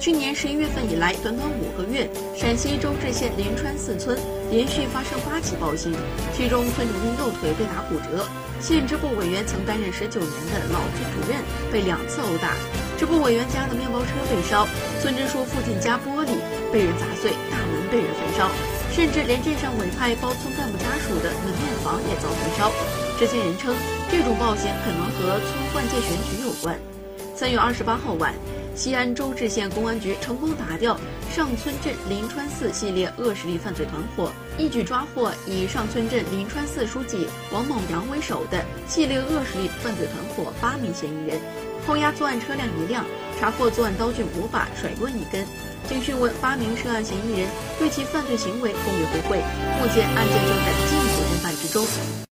去年十一月份以来，短短五个月，陕西周至县临川四村连续发生八起暴行，其中村民因右腿被打骨折。县支部委员曾担任十九年的老支主任被两次殴打，支部委员家的面包车被烧，村支书附近家玻璃被人砸碎，大门被人焚烧，甚至连镇上委派包村干部家属的门面房也遭焚烧。知情人称，这种暴行可能和村换届选举有关。三月二十八号晚。西安周至县公安局成功打掉上村镇临川寺系列恶势力犯罪团伙，一举抓获以上村镇临川寺书记王某阳为首的系列恶势力犯罪团伙八名嫌疑人，扣押作案车辆一辆，查获作案刀具五把、甩棍一根。经讯问，八名涉案嫌疑人对其犯罪行为供认不讳。目前案件正在进一步侦办之中。